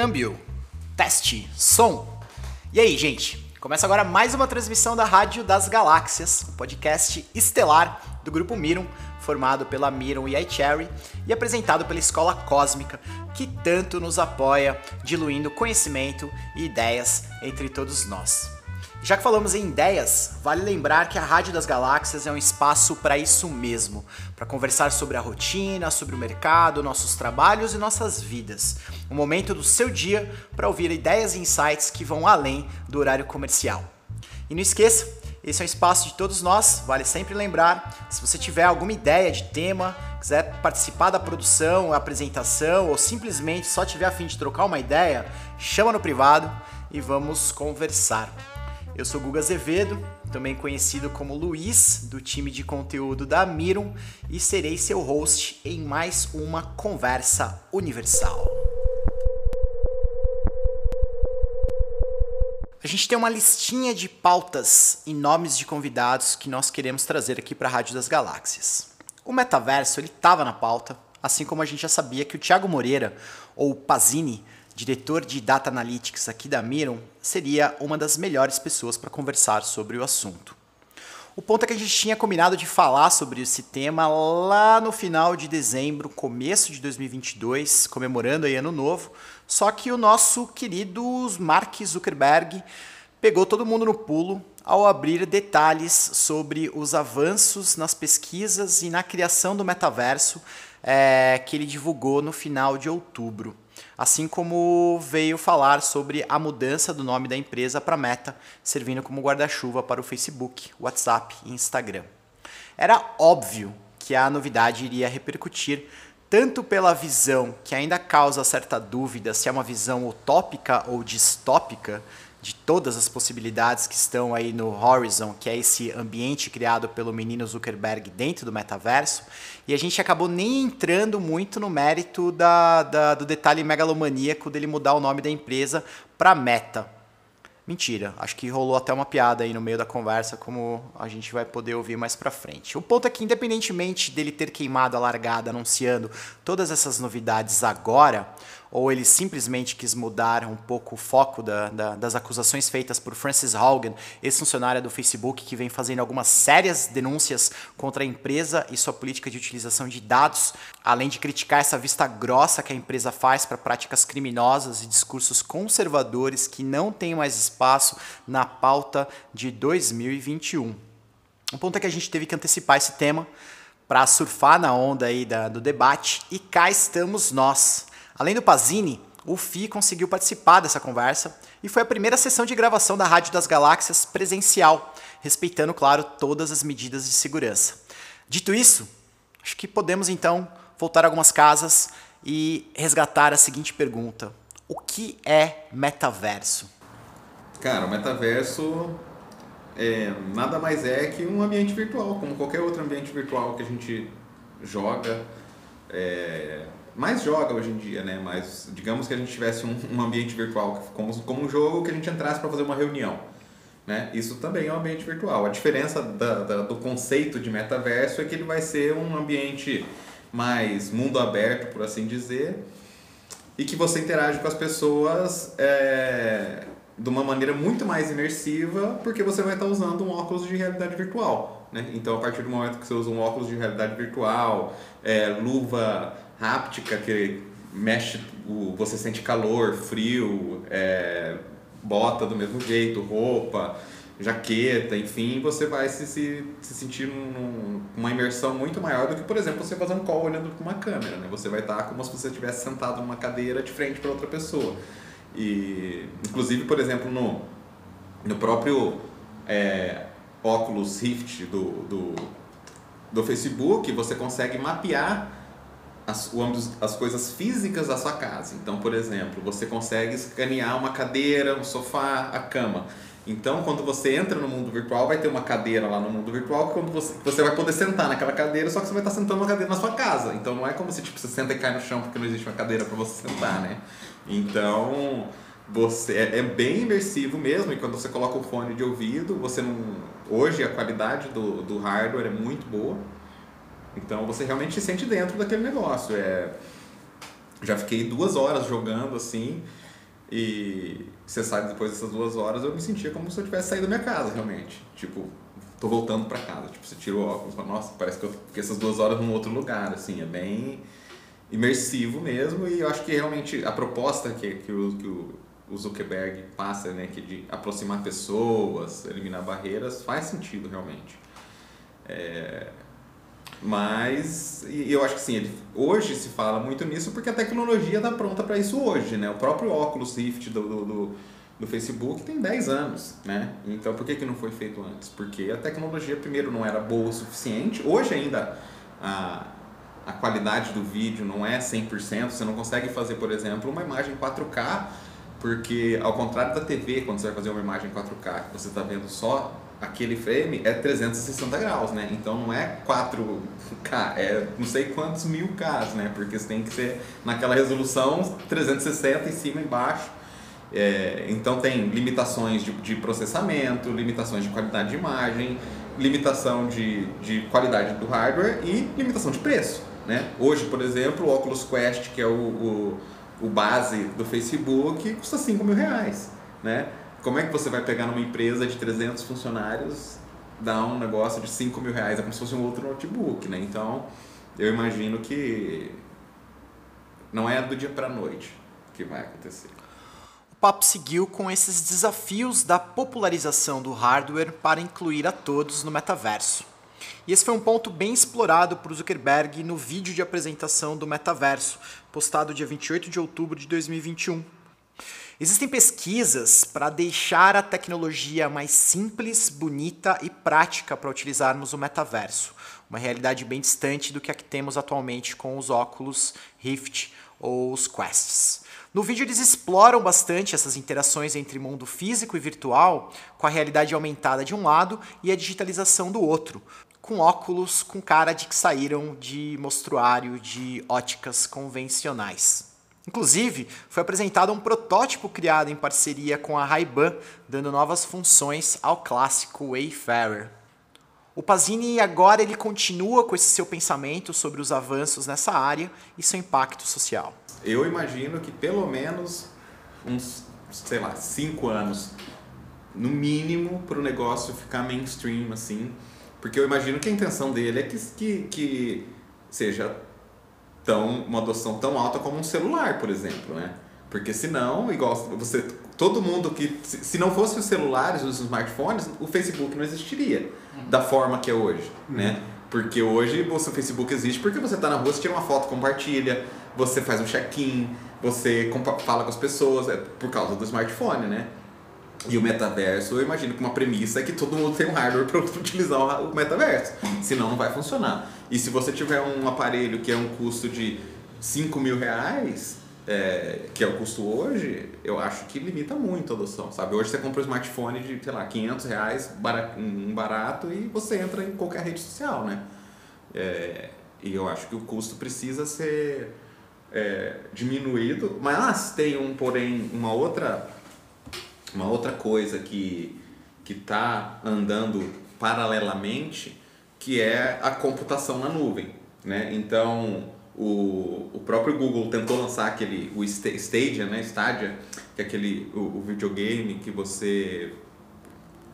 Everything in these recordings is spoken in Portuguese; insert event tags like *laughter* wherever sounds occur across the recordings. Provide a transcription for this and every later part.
Câmbio, teste, som. E aí, gente? Começa agora mais uma transmissão da Rádio das Galáxias, um podcast estelar do grupo Mirum, formado pela Mirum e iCherry e apresentado pela Escola Cósmica, que tanto nos apoia, diluindo conhecimento e ideias entre todos nós. Já que falamos em ideias, vale lembrar que a Rádio das Galáxias é um espaço para isso mesmo, para conversar sobre a rotina, sobre o mercado, nossos trabalhos e nossas vidas. Um momento do seu dia para ouvir ideias e insights que vão além do horário comercial. E não esqueça, esse é um espaço de todos nós, vale sempre lembrar. Se você tiver alguma ideia de tema, quiser participar da produção, apresentação ou simplesmente só tiver a fim de trocar uma ideia, chama no privado e vamos conversar. Eu sou Guga Azevedo, também conhecido como Luiz, do time de conteúdo da Mirum, e serei seu host em mais uma conversa universal. A gente tem uma listinha de pautas e nomes de convidados que nós queremos trazer aqui para a Rádio das Galáxias. O metaverso ele estava na pauta, assim como a gente já sabia que o Thiago Moreira, ou Pazini, diretor de Data Analytics aqui da Miron, seria uma das melhores pessoas para conversar sobre o assunto. O ponto é que a gente tinha combinado de falar sobre esse tema lá no final de dezembro, começo de 2022, comemorando aí ano novo, só que o nosso querido Mark Zuckerberg pegou todo mundo no pulo ao abrir detalhes sobre os avanços nas pesquisas e na criação do metaverso é, que ele divulgou no final de outubro assim como veio falar sobre a mudança do nome da empresa para Meta, servindo como guarda-chuva para o Facebook, WhatsApp e Instagram. Era óbvio que a novidade iria repercutir tanto pela visão que ainda causa certa dúvida se é uma visão utópica ou distópica de todas as possibilidades que estão aí no Horizon, que é esse ambiente criado pelo menino Zuckerberg dentro do metaverso, e a gente acabou nem entrando muito no mérito da, da do detalhe megalomaníaco dele mudar o nome da empresa para Meta. Mentira, acho que rolou até uma piada aí no meio da conversa, como a gente vai poder ouvir mais pra frente. O ponto é que, independentemente dele ter queimado a largada anunciando todas essas novidades agora, ou ele simplesmente quis mudar um pouco o foco da, da, das acusações feitas por Francis Haugen, ex-funcionária do Facebook, que vem fazendo algumas sérias denúncias contra a empresa e sua política de utilização de dados, além de criticar essa vista grossa que a empresa faz para práticas criminosas e discursos conservadores que não têm mais espaço na pauta de 2021. O ponto é que a gente teve que antecipar esse tema para surfar na onda aí da, do debate e cá estamos nós Além do Pazini, o FI conseguiu participar dessa conversa e foi a primeira sessão de gravação da Rádio das Galáxias presencial, respeitando, claro, todas as medidas de segurança. Dito isso, acho que podemos então voltar a algumas casas e resgatar a seguinte pergunta: O que é metaverso? Cara, o metaverso é, nada mais é que um ambiente virtual, como qualquer outro ambiente virtual que a gente joga. É, mais joga hoje em dia, né? Mas digamos que a gente tivesse um, um ambiente virtual como, como um jogo que a gente entrasse para fazer uma reunião. Né? Isso também é um ambiente virtual. A diferença da, da, do conceito de metaverso é que ele vai ser um ambiente mais mundo aberto, por assim dizer, e que você interage com as pessoas é, de uma maneira muito mais imersiva, porque você vai estar usando um óculos de realidade virtual. Né? Então, a partir do momento que você usa um óculos de realidade virtual, é, luva háptica que mexe, o, você sente calor, frio, é, bota do mesmo jeito, roupa, jaqueta, enfim, você vai se, se, se sentir num, uma imersão muito maior do que, por exemplo, você fazer um call olhando para uma câmera, né? Você vai estar como se você estivesse sentado numa cadeira de frente para outra pessoa. E, inclusive, por exemplo, no, no próprio é, Oculus Rift do, do, do Facebook, você consegue mapear as, as coisas físicas da sua casa. Então, por exemplo, você consegue escanear uma cadeira, um sofá, a cama. Então, quando você entra no mundo virtual, vai ter uma cadeira lá no mundo virtual que quando você, você vai poder sentar naquela cadeira, só que você vai estar sentando na cadeira na sua casa. Então, não é como se tipo, você senta e cai no chão porque não existe uma cadeira para você sentar, né? Então, você é, é, bem imersivo mesmo. E quando você coloca o fone de ouvido, você não. Hoje a qualidade do, do hardware é muito boa. Então você realmente se sente dentro daquele negócio. É... Já fiquei duas horas jogando assim E você sai depois dessas duas horas, eu me sentia como se eu tivesse saído da minha casa, realmente. Tipo, tô voltando para casa. Tipo, você tira o óculos, fala, nossa, parece que eu fiquei essas duas horas num outro lugar, assim, é bem imersivo mesmo. E eu acho que realmente a proposta que, que, o, que o Zuckerberg passa, né, que de aproximar pessoas, eliminar barreiras, faz sentido realmente. É, mas eu acho que sim, ele, hoje se fala muito nisso porque a tecnologia está pronta para isso hoje, né? O próprio Oculus Rift do, do, do, do, Facebook tem 10 anos, né? Então por que, que não foi feito antes? Porque a tecnologia, primeiro, não era boa o suficiente. Hoje ainda a, a qualidade do vídeo não é 100%. Você não consegue fazer, por exemplo, uma imagem 4K porque ao contrário da TV, quando você vai fazer uma imagem 4K que você está vendo só aquele frame é 360 graus, né? Então não é 4K, é não sei quantos mil Ks, né? Porque você tem que ser naquela resolução 360 em cima e embaixo. É, então tem limitações de, de, processamento, limitações de qualidade de imagem, limitação de, de qualidade do hardware e limitação de preço. Né? Hoje, por exemplo, o Oculus Quest, que é o, o, o base do Facebook, custa 5 mil reais. Né? Como é que você vai pegar numa empresa de 300 funcionários, dar um negócio de 5 mil reais? É como se fosse um outro notebook, né? Então, eu imagino que não é do dia para noite que vai acontecer. O papo seguiu com esses desafios da popularização do hardware para incluir a todos no metaverso. E esse foi um ponto bem explorado por Zuckerberg no vídeo de apresentação do metaverso, postado dia 28 de outubro de 2021. Existem pesquisas para deixar a tecnologia mais simples, bonita e prática para utilizarmos o metaverso, uma realidade bem distante do que a que temos atualmente com os óculos Rift ou os Quests. No vídeo eles exploram bastante essas interações entre mundo físico e virtual, com a realidade aumentada de um lado e a digitalização do outro, com óculos com cara de que saíram de mostruário de óticas convencionais. Inclusive, foi apresentado um protótipo criado em parceria com a Ray-Ban, dando novas funções ao clássico Wayfarer. O Pazini agora ele continua com esse seu pensamento sobre os avanços nessa área e seu impacto social. Eu imagino que pelo menos uns, sei lá, cinco anos, no mínimo, para o negócio ficar mainstream, assim. Porque eu imagino que a intenção dele é que, que, que seja tão uma adoção tão alta como um celular, por exemplo, né? Porque senão, igual você, todo mundo que se não fosse os celulares, os smartphones, o Facebook não existiria da forma que é hoje, uhum. né? Porque hoje o seu Facebook existe porque você está na rua, você tira uma foto, compartilha, você faz um check-in, você fala com as pessoas, é por causa do smartphone, né? E o metaverso, eu imagino que uma premissa é que todo mundo tem um hardware para *laughs* utilizar o metaverso, senão não vai funcionar. E se você tiver um aparelho que é um custo de 5 mil reais, é, que é o custo hoje, eu acho que limita muito a adoção, sabe? Hoje você compra um smartphone de, sei lá, 500 reais, um barato, e você entra em qualquer rede social, né? É, e eu acho que o custo precisa ser é, diminuído, mas tem um, porém, uma outra, uma outra coisa que está andando paralelamente, que é a computação na nuvem. Né? Então, o, o próprio Google tentou lançar aquele, o Stadia, né? Stadia, que é aquele, o, o videogame que você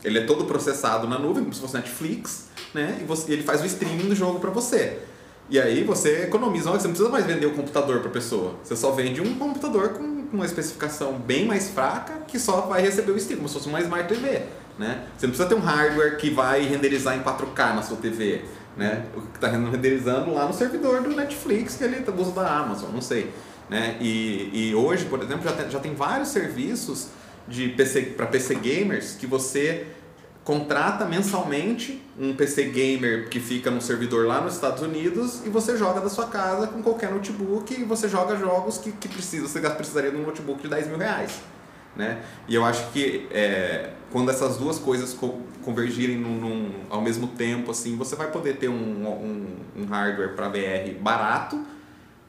ele é todo processado na nuvem, como se fosse Netflix, né? E você, ele faz o streaming do jogo para você. E aí você economiza, você não precisa mais vender o computador para pessoa. Você só vende um computador com uma especificação bem mais fraca que só vai receber o stream, como se fosse uma Smart TV. Né? Você não precisa ter um hardware que vai renderizar em 4K na sua TV. Né? O que está renderizando lá no servidor do Netflix, que ele usa da Amazon, não sei. Né? E, e hoje, por exemplo, já tem, já tem vários serviços de PC, para PC gamers que você contrata mensalmente um PC gamer que fica no servidor lá nos Estados Unidos e você joga da sua casa com qualquer notebook e você joga jogos que, que precisa, você precisaria de um notebook de 10 mil reais. Né? E eu acho que é, quando essas duas coisas co convergirem num, num, ao mesmo tempo, assim, você vai poder ter um, um, um hardware para VR barato,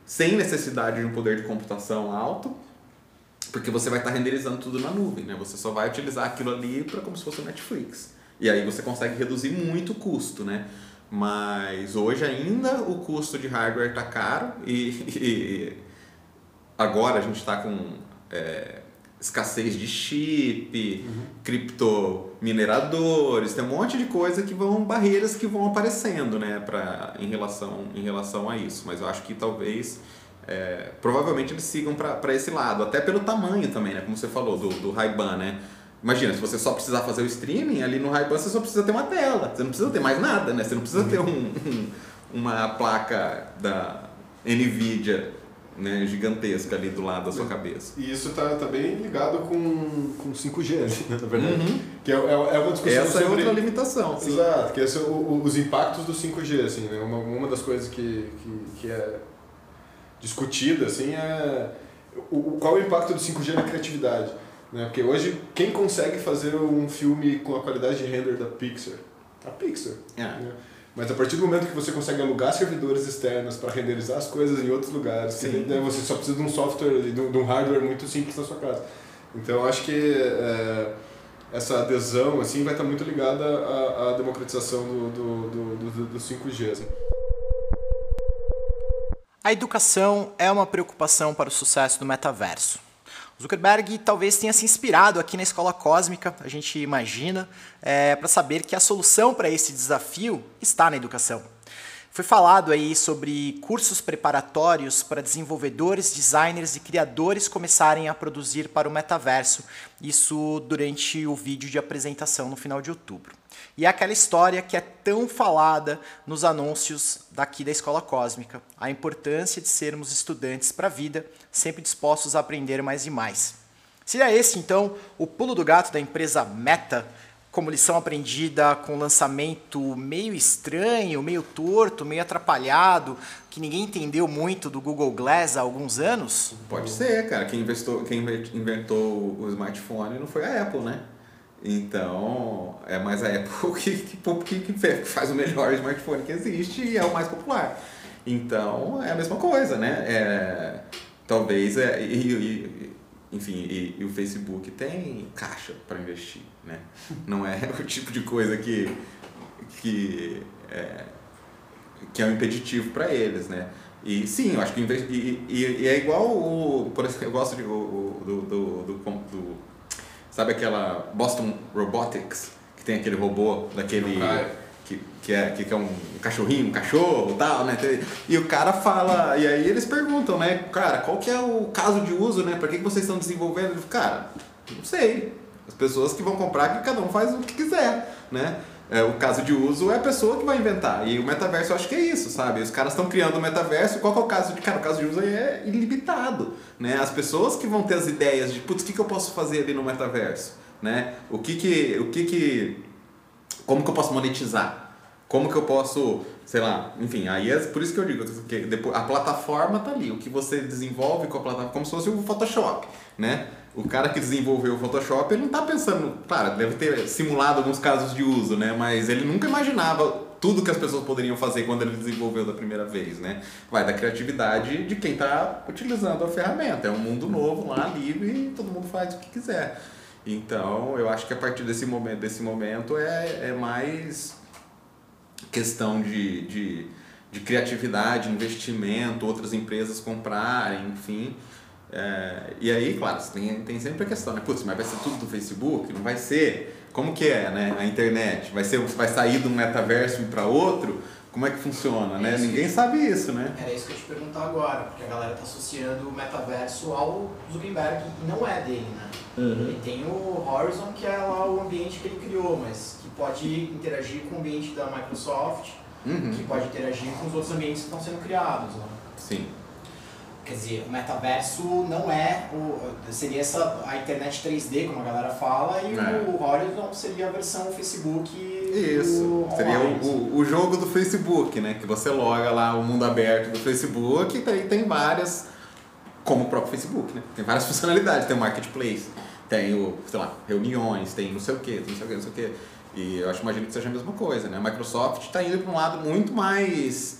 sem necessidade de um poder de computação alto, porque você vai estar renderizando tudo na nuvem, né? Você só vai utilizar aquilo ali para como se fosse o Netflix. E aí você consegue reduzir muito o custo, né? Mas hoje ainda o custo de hardware está caro e, *laughs* e, agora a gente está com é, escassez de chip, uhum. criptomineradores, tem um monte de coisa que vão barreiras que vão aparecendo, né, para em relação em relação a isso. Mas eu acho que talvez é, provavelmente eles sigam para esse lado, até pelo tamanho também, né, como você falou do do Ray-Ban, né? Imagina, se você só precisar fazer o streaming, ali no Ray-Ban você só precisa ter uma tela, você não precisa ter mais nada, né? Você não precisa ter um, um uma placa da Nvidia né, gigantesca ali do lado da sua cabeça. E isso tá, tá bem ligado com, com 5G, *laughs* né, na verdade. Uhum. Que é, é, é uma discussão Essa sobre... é outra limitação. Sim. Exato, que é o, o, os impactos do 5G, assim, né? Uma, uma das coisas que, que, que é discutida, assim, é o, qual é o impacto do 5G na criatividade. Né? Porque hoje, quem consegue fazer um filme com a qualidade de render da Pixar? A Pixar. É. Né? Mas a partir do momento que você consegue alugar servidores externos para renderizar as coisas em outros lugares, que, né, você só precisa de um software, de um hardware muito simples na sua casa. Então acho que é, essa adesão assim vai estar muito ligada à, à democratização do, do, do, do, do 5G. Assim. A educação é uma preocupação para o sucesso do metaverso. Zuckerberg talvez tenha se inspirado aqui na escola cósmica, a gente imagina, é, para saber que a solução para esse desafio está na educação. Foi falado aí sobre cursos preparatórios para desenvolvedores, designers e criadores começarem a produzir para o metaverso, isso durante o vídeo de apresentação no final de outubro. E é aquela história que é tão falada nos anúncios daqui da Escola Cósmica, a importância de sermos estudantes para a vida, sempre dispostos a aprender mais e mais. Seria esse, então, o pulo do gato da empresa Meta, como lição aprendida com lançamento meio estranho, meio torto, meio atrapalhado, que ninguém entendeu muito do Google Glass há alguns anos? Pode ser, cara. Quem, investou, quem inventou o smartphone não foi a Apple, né? Então, é mais a Apple *laughs* que, que, que, faz o melhor smartphone que existe e é o mais popular. Então, é a mesma coisa, né? É, talvez, é, e, e, enfim, e, e, o Facebook tem caixa para investir, né? Não é *laughs* o tipo de coisa que, que, é, que é um impeditivo para eles, né? E sim, eu acho que e, e, e, é igual o, por exemplo, eu gosto de, o, do, do, do, do Sabe aquela Boston Robotics, que tem aquele robô daquele. Que, que, é, que é um cachorrinho, um cachorro tal, né? E o cara fala, e aí eles perguntam, né? Cara, qual que é o caso de uso, né? Pra que, que vocês estão desenvolvendo? Ele cara, não sei. As pessoas que vão comprar, que cada um faz o que quiser, né? É, o caso de uso é a pessoa que vai inventar. E o metaverso eu acho que é isso, sabe? Os caras estão criando o metaverso, qual que é o caso de. Cara, o caso de uso é ilimitado. Né? As pessoas que vão ter as ideias de, putz, o que, que eu posso fazer ali no metaverso? Né? O que que. O que que. Como que eu posso monetizar? Como que eu posso, sei lá, enfim, aí é por isso que eu digo que depois, a plataforma tá ali, o que você desenvolve com a plataforma, como se fosse o Photoshop, né? o cara que desenvolveu o Photoshop, ele não está pensando, claro, deve ter simulado alguns casos de uso, né? Mas ele nunca imaginava tudo que as pessoas poderiam fazer quando ele desenvolveu da primeira vez, né? Vai da criatividade de quem está utilizando a ferramenta. É um mundo novo lá, livre, e todo mundo faz o que quiser. Então, eu acho que a partir desse momento, desse momento é, é mais questão de, de, de criatividade, investimento, outras empresas comprarem, enfim é, e aí, claro, tem, tem sempre a questão, né? Putz, mas vai ser tudo do Facebook? Não vai ser? Como que é, né? A internet? Vai, ser, vai sair de um metaverso para outro? Como é que funciona, é né? Ninguém sabe isso, né? Era isso que eu te perguntar agora, porque a galera tá associando o metaverso ao Zuckerberg e não é dele, né? Uhum. Ele tem o Horizon, que é lá o ambiente que ele criou, mas que pode interagir com o ambiente da Microsoft, uhum. que pode interagir com os outros ambientes que estão sendo criados, né? Sim. Quer dizer, o metaverso não é o. Seria essa a internet 3D, como a galera fala, e é. o Horizon seria a versão Facebook. Isso. Seria o, o, jogo do Facebook, né? Que você loga lá o mundo aberto do Facebook e tem, tem várias. Como o próprio Facebook, né? Tem várias *laughs* funcionalidades. Tem o marketplace, tem o, sei lá, reuniões, tem não sei o que, não sei o que, não sei o que. E eu acho imagino que seja a mesma coisa, né? A Microsoft está indo para um lado muito mais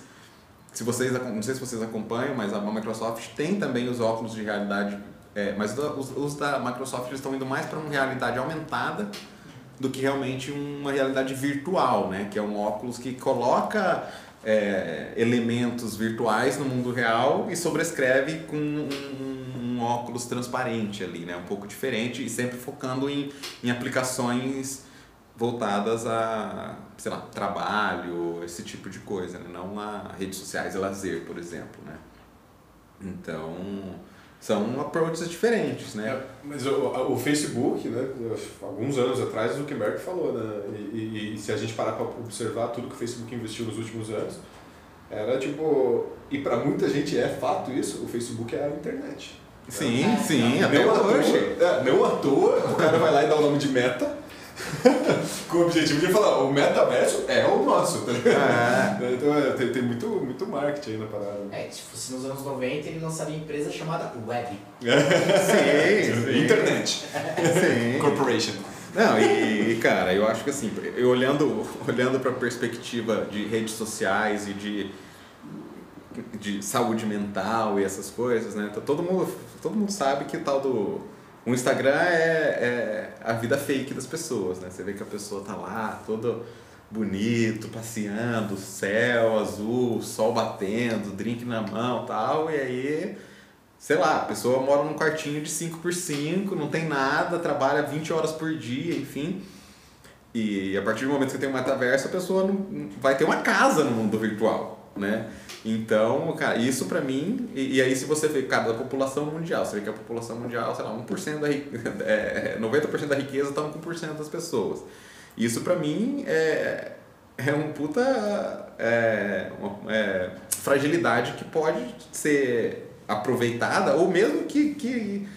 se vocês, não sei se vocês acompanham, mas a Microsoft tem também os óculos de realidade, é, mas os, os da Microsoft estão indo mais para uma realidade aumentada do que realmente uma realidade virtual, né? Que é um óculos que coloca é, elementos virtuais no mundo real e sobrescreve com um, um óculos transparente ali, né? Um pouco diferente e sempre focando em, em aplicações voltadas a, sei lá, trabalho, esse tipo de coisa, né? Não a redes sociais e lazer, por exemplo, né? Então, são approaches diferentes, né? É, mas o, o, Facebook, né, alguns anos atrás, o Zuckerberg falou, né? E, e, e se a gente parar para observar tudo que o Facebook investiu nos últimos anos, era tipo. E para muita gente é fato isso, o Facebook é a internet. Sim, é, sim, até hoje. É, à toa, o cara vai lá e dá o nome de meta *laughs* com o objetivo de falar, o metaverso é o nosso, tá ligado? É. *laughs* Então é, tem, tem muito, muito marketing aí na parada. É, se fosse nos anos 90, ele lançaria uma empresa chamada Web. sim, sim. Internet. Sim. Corporation. Não, e, cara, eu acho que assim, eu olhando, olhando para a perspectiva de redes sociais e de, de saúde mental e essas coisas, né? Então, todo mundo, todo mundo sabe que tal do o Instagram é, é a vida fake das pessoas, né? Você vê que a pessoa tá lá, todo bonito, passeando, céu azul, sol batendo, drink na mão tal, e aí, sei lá, a pessoa mora num quartinho de 5x5, não tem nada, trabalha 20 horas por dia, enfim. E a partir do momento que você tem um metaverso, a pessoa não, vai ter uma casa no mundo virtual, né? Então, cara, isso para mim, e, e, aí se você vê, cara, da população mundial, você vê que a população mundial, sei lá, 1% da riqueza, *laughs* é, 90% da riqueza tá 1% das pessoas. Isso para mim é, é um puta é, uma, é, fragilidade que pode ser aproveitada, ou mesmo que, que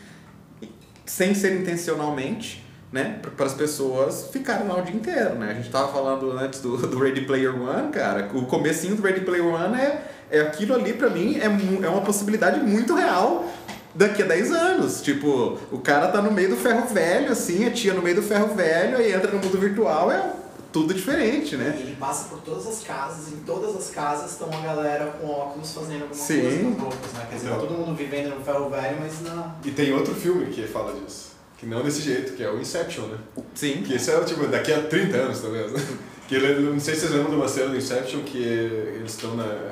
sem ser intencionalmente, né, para as pessoas ficarem lá o dia inteiro, né? A gente tava falando antes do, do Ready Player One, cara, o comecinho do Ready Player One é, é aquilo ali para mim é, é uma possibilidade muito real daqui a 10 anos. Tipo, o cara tá no meio do ferro velho, assim, a tia no meio do ferro velho, aí entra no mundo virtual, é tudo diferente, né? E ele passa por todas as casas, em todas as casas estão a galera com óculos fazendo alguma Sim. coisa com roupas, né? Quer dizer, então, todo mundo vivendo no ferro velho, mas não. E tem outro filme que fala disso. Que não desse jeito, que é o Inception, né? Sim. Que esse é, tipo, daqui a 30 anos, talvez, né? *laughs* Que ele, não sei se vocês lembram de uma cena do Inception que eles estão na...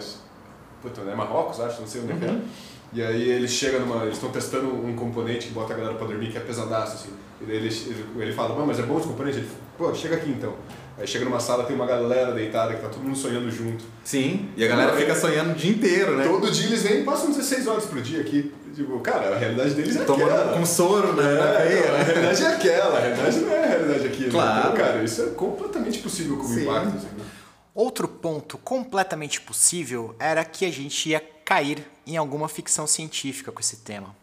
Puta, é Marrocos, acho, não sei onde é é. uhum. é. E aí eles chegam numa... Eles estão testando um componente que bota a galera pra dormir, que é pesadaço, assim. E ele, ele, ele fala, mas é bom esse componente? Ele pô, chega aqui então. Aí chega numa sala, tem uma galera deitada, que tá todo mundo sonhando junto. Sim, e a galera fica sonhando o dia inteiro, né? Todo dia eles vêm e passam 16 horas por dia aqui. Tipo, cara, a realidade deles é Tomando aquela. com soro, né? É, a realidade é aquela, a realidade não é a realidade aqui. Né? Claro. Então, cara, isso é completamente possível como Sim. impacto. Assim, né? Outro ponto completamente possível era que a gente ia cair em alguma ficção científica com esse tema.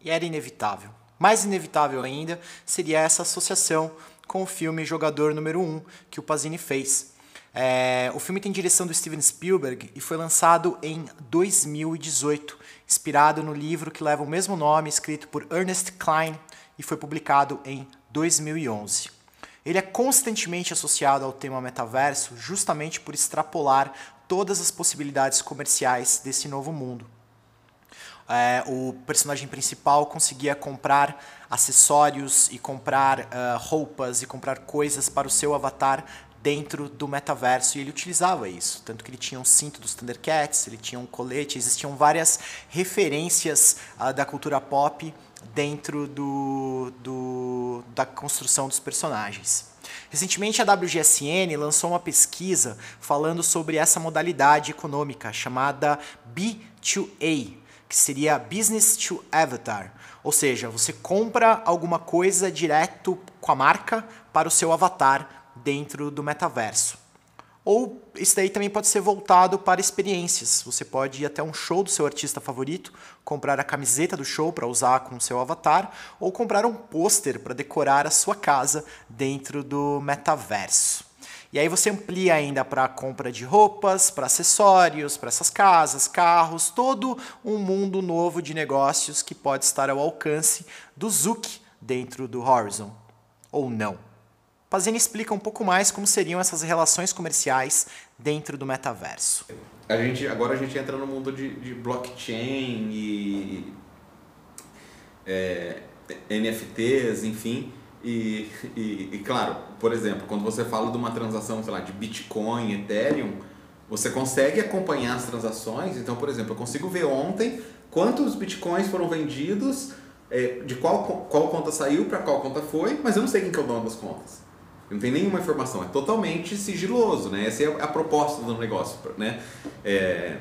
E era inevitável. Mais inevitável ainda seria essa associação com o filme Jogador Número 1, que o Pazini fez. É, o filme tem direção do Steven Spielberg e foi lançado em 2018, inspirado no livro que leva o mesmo nome, escrito por Ernest Klein e foi publicado em 2011. Ele é constantemente associado ao tema metaverso justamente por extrapolar todas as possibilidades comerciais desse novo mundo é, o personagem principal conseguia comprar acessórios e comprar uh, roupas e comprar coisas para o seu avatar dentro do metaverso e ele utilizava isso. Tanto que ele tinha um cinto dos Thundercats, ele tinha um colete, existiam várias referências uh, da cultura pop dentro do, do, da construção dos personagens. Recentemente, a WGSN lançou uma pesquisa falando sobre essa modalidade econômica chamada B2A, que seria Business to Avatar. Ou seja, você compra alguma coisa direto com a marca para o seu avatar dentro do metaverso. Ou isso daí também pode ser voltado para experiências. Você pode ir até um show do seu artista favorito, comprar a camiseta do show para usar com o seu avatar, ou comprar um pôster para decorar a sua casa dentro do metaverso. E aí você amplia ainda para a compra de roupas, para acessórios, para essas casas, carros, todo um mundo novo de negócios que pode estar ao alcance do Zuc dentro do Horizon. Ou não. Pazini explica um pouco mais como seriam essas relações comerciais dentro do metaverso. A gente, agora a gente entra no mundo de, de blockchain e é, NFTs, enfim. E, e, e, claro, por exemplo, quando você fala de uma transação, sei lá, de Bitcoin, Ethereum, você consegue acompanhar as transações. Então, por exemplo, eu consigo ver ontem quantos bitcoins foram vendidos, é, de qual, qual conta saiu para qual conta foi, mas eu não sei quem que é o dono das contas. Não tem nenhuma informação, é totalmente sigiloso, né? Essa é a proposta do negócio, né? É,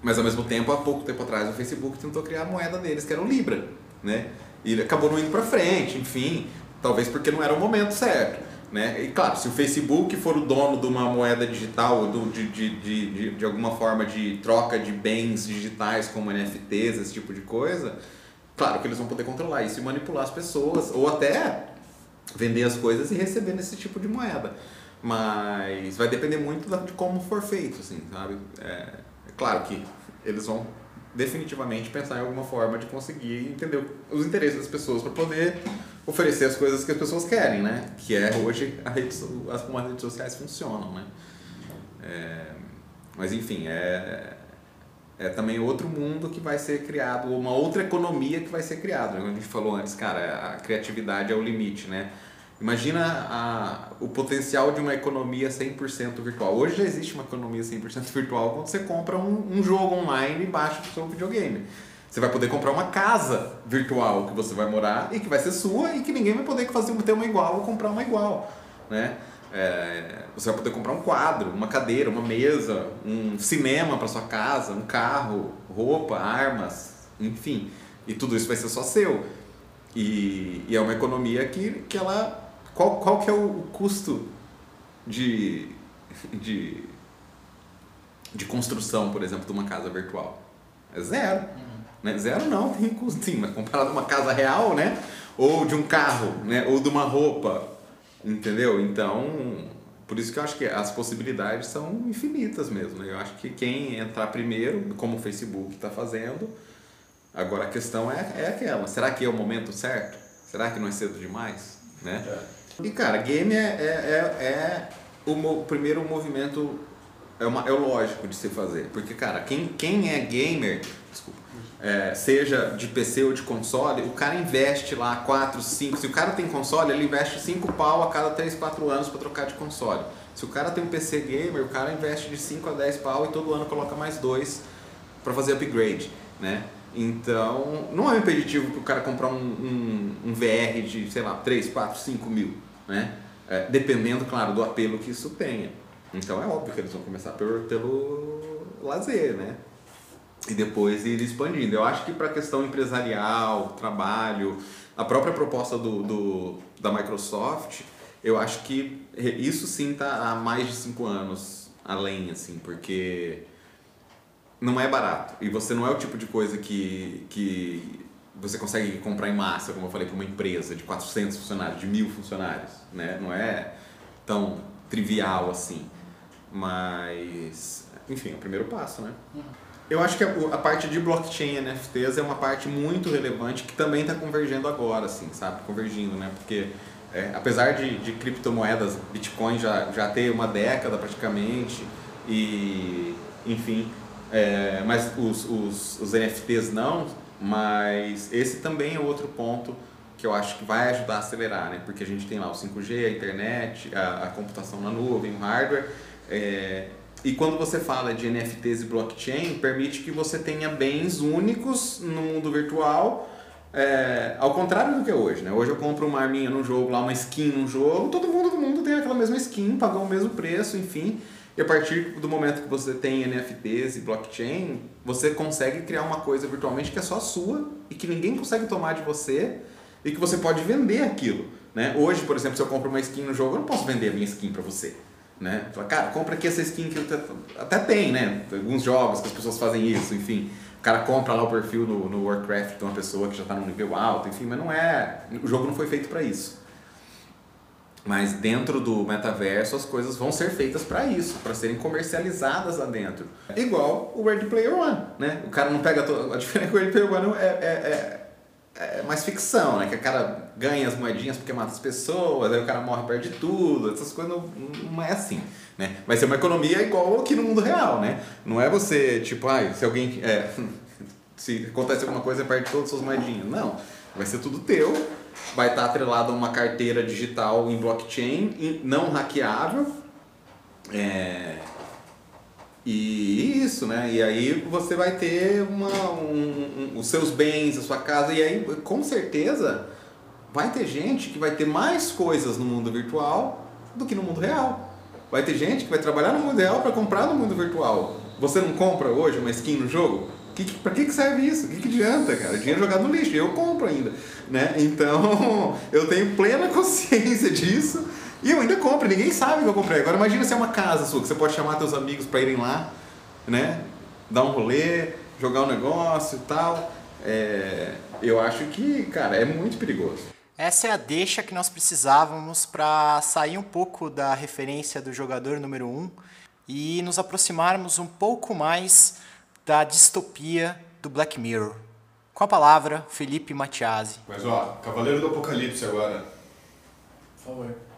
mas ao mesmo tempo, há pouco tempo atrás, o Facebook tentou criar a moeda deles, que era o Libra, né? E acabou não indo para frente, enfim, talvez porque não era o momento certo. Né? E claro, se o Facebook for o dono de uma moeda digital, do, de, de, de, de, alguma forma de troca de bens digitais como NFTs, esse tipo de coisa, claro que eles vão poder controlar isso e manipular as pessoas, ou até vender as coisas e receber nesse tipo de moeda. Mas vai depender muito de como for feito, assim, sabe? É, é claro que eles vão definitivamente pensar em alguma forma de conseguir entender os interesses das pessoas para poder oferecer as coisas que as pessoas querem, né? Que é hoje a rede, as, como as redes sociais funcionam, né? É, mas enfim, é, é também outro mundo que vai ser criado, uma outra economia que vai ser criada. Como a gente falou antes, cara, a criatividade é o limite, né? Imagina a, o potencial de uma economia 100% virtual. Hoje já existe uma economia 100% virtual quando você compra um, um jogo online e baixa o seu videogame. Você vai poder comprar uma casa virtual que você vai morar e que vai ser sua e que ninguém vai poder fazer ter uma igual ou comprar uma igual, né? É, você vai poder comprar um quadro, uma cadeira, uma mesa, um cinema para sua casa, um carro, roupa, armas, enfim. E tudo isso vai ser só seu. E, e é uma economia que, que ela qual, qual que é o custo de, de, de construção, por exemplo, de uma casa virtual? É zero. Uhum. Né? Zero não, tem custo sim, mas comparado a uma casa real, né? Ou de um carro, né? Ou de uma roupa, entendeu? Então, por isso que eu acho que as possibilidades são infinitas mesmo. Né? Eu acho que quem entrar primeiro, como o Facebook está fazendo, agora a questão é, é aquela, será que é o momento certo? Será que não é cedo demais? Né? É. E cara, game é, é, é, é o mo primeiro movimento, é, uma, é lógico de se fazer. Porque, cara, quem, quem é gamer, desculpa, é, seja de PC ou de console, o cara investe lá 4, 5. Se o cara tem console, ele investe 5 pau a cada 3, 4 anos para trocar de console. Se o cara tem um PC gamer, o cara investe de 5 a 10 pau e todo ano coloca mais dois para fazer upgrade, né? Então, não é impeditivo para o cara comprar um, um, um, VR de, sei lá, 3, 4, 5 mil, né? É, dependendo, claro, do apelo que isso tenha. Então é óbvio que eles vão começar pelo, pelo lazer, né? E depois ir expandindo. Eu acho que para a questão empresarial, trabalho, a própria proposta do, do, da Microsoft, eu acho que isso sim está há mais de cinco anos além, assim, porque não é barato. E você não é o tipo de coisa que, que você consegue comprar em massa, como eu falei, para uma empresa de 400 funcionários, de mil funcionários. Né? Não é tão trivial assim. Mas, enfim, é o primeiro passo, né? Eu acho que a, a parte de blockchain e NFTs é uma parte muito relevante que também está convergendo agora, assim, sabe? Convergindo, né? Porque é, apesar de, de criptomoedas, Bitcoin já, já ter uma década praticamente, e enfim, é, mas os, os, os NFTs não, mas esse também é outro ponto que eu acho que vai ajudar a acelerar, né? Porque a gente tem lá o 5G, a internet, a, a computação na nuvem, o hardware. É, e quando você fala de NFTs e blockchain, permite que você tenha bens únicos no mundo virtual, é, ao contrário do que é hoje, né? Hoje eu compro uma arminha no jogo, lá uma skin no jogo, todo mundo do mundo tem aquela mesma skin, pagou o mesmo preço, enfim. E a partir do momento que você tem NFTs e blockchain, você consegue criar uma coisa virtualmente que é só sua e que ninguém consegue tomar de você e que você pode vender aquilo. Né? Hoje, por exemplo, se eu compro uma skin no jogo, eu não posso vender a minha skin para você. Né? Fala, cara, compra aqui essa skin que eu até tem, né? Alguns jogos que as pessoas fazem isso, enfim. O cara compra lá o perfil no, no Warcraft de uma pessoa que já está no nível alto, enfim, mas não é. O jogo não foi feito para isso. Mas dentro do metaverso as coisas vão ser feitas para isso, para serem comercializadas lá dentro. Igual o Ready Player One, né? O cara não pega todo... a diferença é que o Ready Player One é, é, é, é, mais ficção, né? Que o cara ganha as moedinhas porque mata as pessoas, aí o cara morre perde tudo, essas coisas não, não é assim, né? Vai ser uma economia igual aqui no mundo real, né? Não é você tipo, ai, se alguém *laughs* é, se acontece alguma coisa perde todas as suas moedinhas, não. Vai ser tudo teu vai estar atrelado a uma carteira digital em blockchain, não hackeável. É... E isso, né? E aí você vai ter uma, um, um, os seus bens, a sua casa, e aí com certeza vai ter gente que vai ter mais coisas no mundo virtual do que no mundo real. Vai ter gente que vai trabalhar no mundo real para comprar no mundo virtual. Você não compra hoje uma skin no jogo? Que, que, pra que, que serve isso? O que, que adianta, cara? Dinheiro jogado no lixo, eu compro ainda. Né? Então, *laughs* eu tenho plena consciência disso e eu ainda compro, ninguém sabe que eu comprei. Agora imagina se é uma casa sua, que você pode chamar seus amigos para irem lá, né? Dar um rolê, jogar um negócio e tal. É, eu acho que, cara, é muito perigoso. Essa é a deixa que nós precisávamos para sair um pouco da referência do jogador número 1 um e nos aproximarmos um pouco mais da distopia do Black Mirror. Com a palavra, Felipe Matiasi. Mas ó, Cavaleiro do Apocalipse agora. Por favor.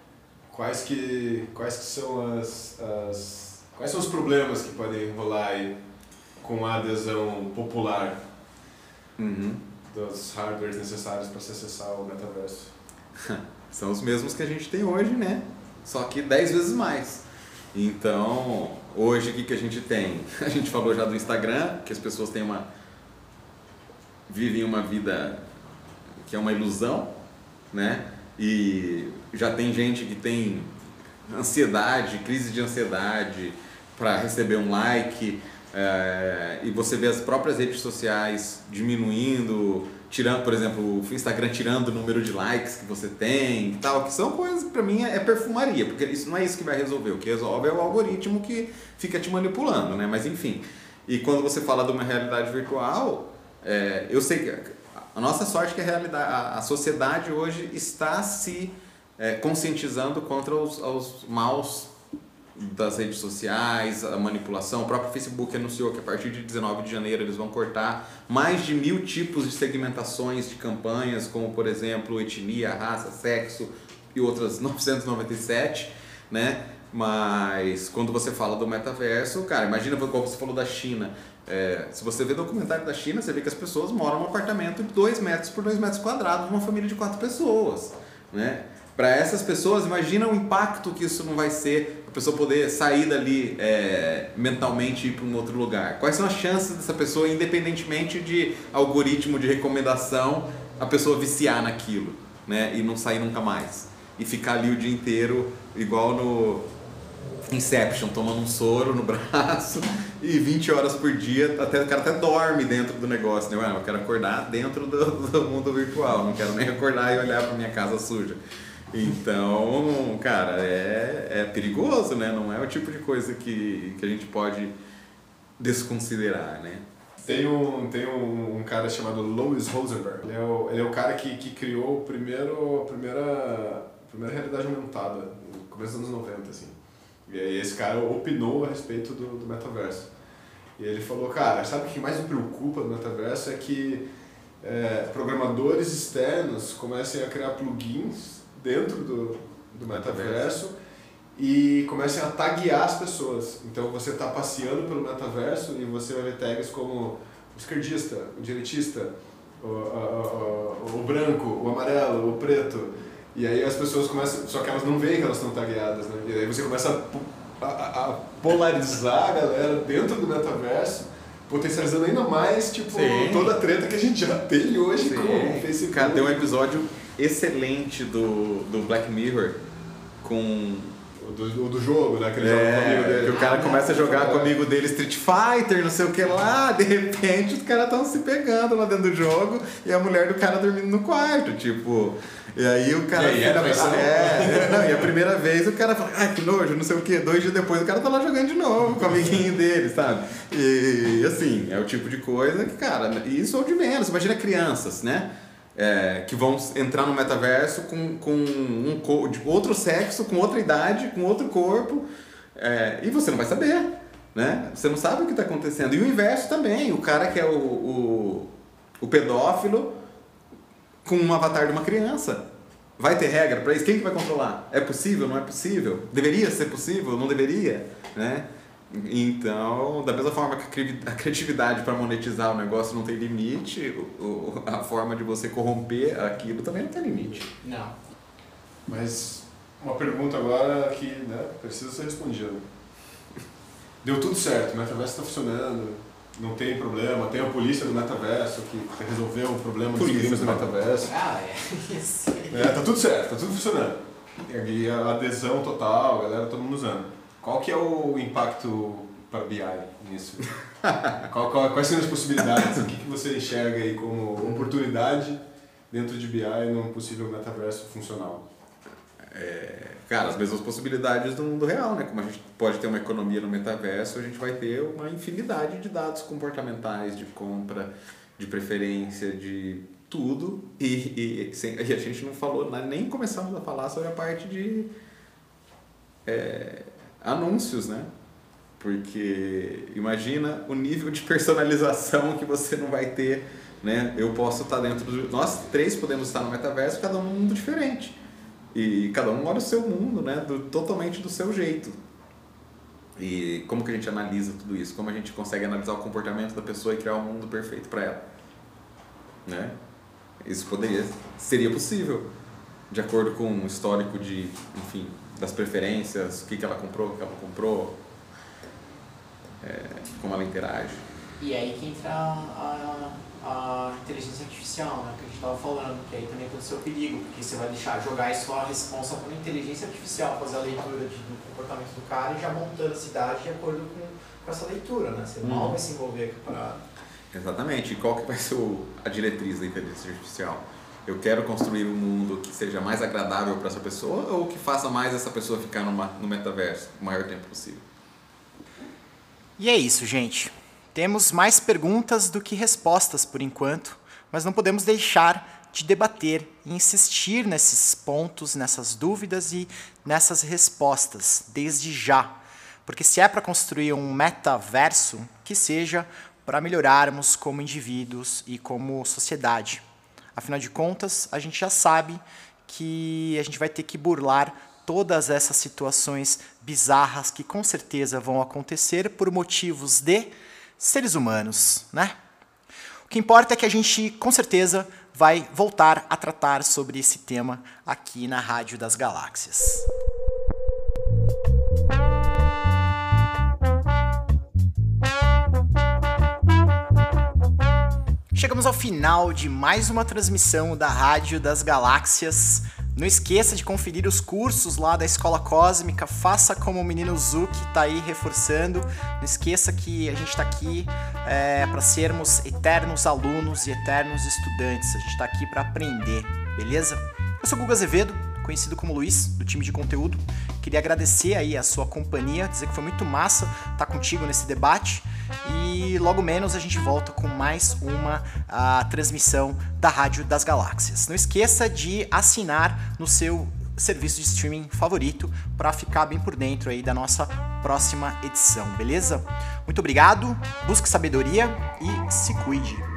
Quais que, quais que são as, as. Quais são os problemas que podem rolar aí com a adesão popular Uhum. dos hardwares necessários para se acessar o metaverso? *laughs* São os mesmos que a gente tem hoje, né? Só que 10 vezes mais. Então, hoje o que, que a gente tem? *laughs* A gente falou já do Instagram, que as pessoas têm uma. vivem uma vida que é uma ilusão, né? E já tem gente que tem ansiedade, crise de ansiedade para receber um like, é, e você vê as próprias redes sociais diminuindo, tirando, por exemplo, o Instagram tirando o número de likes que você tem e tal, que são coisas que pra mim é perfumaria, porque isso não é isso que vai resolver. O que resolve é o algoritmo que fica te manipulando, né? Mas enfim. E quando você fala de uma realidade virtual, é, eu sei que a nossa sorte é que a, realidade, a, a sociedade hoje está se é, conscientizando contra os, os maus das redes sociais, a manipulação. O próprio Facebook anunciou que a partir de 19 de janeiro eles vão cortar mais de mil tipos de segmentações de campanhas, como por exemplo etnia, raça, sexo e outras *laughs* 997, né? Mas quando você fala do metaverso, cara, imagina como você falou da China. É, se você vê documentário da China, você vê que as pessoas moram num apartamento de 2 metros por 2 metros quadrados, uma família de quatro pessoas, né? Para essas pessoas, imagina o impacto que isso não vai ser, a pessoa poder sair dali é, mentalmente e ir para um outro lugar. Quais são as chances dessa pessoa, independentemente de algoritmo de recomendação, a pessoa viciar naquilo, né? E não sair nunca mais. E ficar ali o dia inteiro, igual no Inception, tomando um soro no *laughs* braço e 20 horas por dia, até, o cara até dorme dentro do negócio, né? Eu quero acordar dentro do, *laughs* do mundo virtual, não quero nem acordar e olhar para minha casa suja. Então, cara, é, é perigoso, né? Não é o tipo de coisa que, que a gente pode desconsiderar, né? Tem um, tem um, um cara chamado Louis Rosenberg. Ele é o, ele é o cara que, que criou o primeiro, a primeira, a primeira realidade aumentada, no começo dos anos 90, assim. E aí esse cara opinou a respeito do, do metaverso. E ele falou, cara, sabe o que mais me preocupa no metaverso é que é, programadores externos comecem a criar plugins dentro do, do metaverso e comecem a taguear as pessoas. Então você está passeando pelo metaverso e você vai ver tags como o esquerdista, o direitista, o, o, o, o branco, o amarelo, o preto. E aí as pessoas começam, só que elas não veem que elas estão tagueadas, né? E aí você começa a, a, a polarizar a galera dentro do metaverso, potencializando ainda mais, tipo, Sim. toda a treta que a gente já tem hoje Sim. com o Facebook. Cara, tem um episódio excelente do, do Black Mirror com O do, do jogo, né? Que ele joga com o amigo É, dele. que o cara começa a jogar É. com o amigo dele Street Fighter, não sei o que lá, de repente os caras estão se pegando lá dentro do jogo e a mulher do cara dormindo no quarto, tipo. E aí o cara. E aí, é filha- traição? é, não, e a primeira vez o cara fala, ai que nojo, não sei o que, dois dias depois o cara tá lá jogando de novo com o amiguinho dele, sabe? E assim, é o tipo de coisa que, cara, isso ou de menos, imagina crianças, né? É, que vão entrar no metaverso com, com um outro sexo, com outra idade, com outro corpo, é, e você não vai saber, né? Você não sabe o que está acontecendo. E o inverso também, o cara que é o, o, o pedófilo com um avatar de uma criança. Vai ter regra para isso? Quem que vai controlar? É possível? Não é possível? Deveria ser possível? Não deveria? Né? Então, da mesma forma que a cri- a criatividade para monetizar o negócio não tem limite, a forma de você corromper aquilo também não tem limite. Não. Mas uma pergunta agora que né, precisa ser respondida. deu tudo certo, o metaverso está funcionando, não tem problema, tem a polícia do metaverso que resolveu o problema dos crimes do metaverso. Ah, é. *laughs* Isso. É, tá tudo certo, tá tudo funcionando. E a adesão total, a galera todo mundo usando. Qual que é o impacto para BI nisso? *laughs* Qual- qual- quais são as possibilidades? O que, que você enxerga aí como oportunidade dentro de BI num possível metaverso funcional? É, cara, as mesmas possibilidades do mundo real, né? Como a gente pode ter uma economia no metaverso, a gente vai ter uma infinidade de dados comportamentais, de compra, de preferência, de tudo. E, e, sem- e a gente não falou, né, nem começamos a falar sobre a parte de é, anúncios, né? Porque imagina o nível de personalização que você não vai ter, né? Eu posso estar dentro do... Nós três podemos estar no metaverso, cada um num mundo diferente. E cada um olha o seu mundo, né? Do, totalmente do seu jeito. E como que a gente analisa tudo isso? Como a gente consegue analisar o comportamento da pessoa e criar um mundo perfeito para ela? Né? Isso poderia, seria possível, de acordo com um histórico de, enfim, das preferências, o que, que ela comprou, o que ela comprou, é, como ela interage. E aí que entra a, a, inteligência artificial, né? Que a gente tava falando, que aí também tem o perigo, porque você vai deixar jogar isso a responsa para a inteligência artificial fazer a leitura de, do comportamento do cara e já montando a cidade de acordo com, com essa leitura, né? Você mal Uhum. vai se envolver com a parada. Exatamente. E qual que vai ser o- a diretriz da inteligência artificial? Eu quero construir um mundo que seja mais agradável para essa pessoa ou que faça mais essa pessoa ficar numa, no metaverso o maior tempo possível? E é isso, gente. Temos mais perguntas do que respostas por enquanto, mas não podemos deixar de debater e insistir nesses pontos, nessas dúvidas e nessas respostas, desde já. Porque se é para construir um metaverso, que seja para melhorarmos como indivíduos e como sociedade. Afinal de contas, a gente já sabe que a gente vai ter que burlar todas essas situações bizarras que com certeza vão acontecer por motivos de seres humanos, né? O que importa é que a gente com certeza vai voltar a tratar sobre esse tema aqui na Rádio das Galáxias. Chegamos ao final de mais uma transmissão da Rádio das Galáxias. Não esqueça de conferir os cursos lá da Escola Cósmica. Faça como o menino Zuki tá aí reforçando. Não esqueça que a gente está aqui é, para sermos eternos alunos e eternos estudantes. A gente está aqui para aprender, beleza? Eu sou o Guga Azevedo, conhecido como Luiz, do time de conteúdo. Queria agradecer aí a sua companhia, dizer que foi muito massa estar contigo nesse debate. E logo menos a gente volta com mais uma ah, transmissão da Rádio das Galáxias. Não esqueça de assinar no seu serviço de streaming favorito para ficar bem por dentro aí da nossa próxima edição, beleza? Muito obrigado, busque sabedoria e se cuide.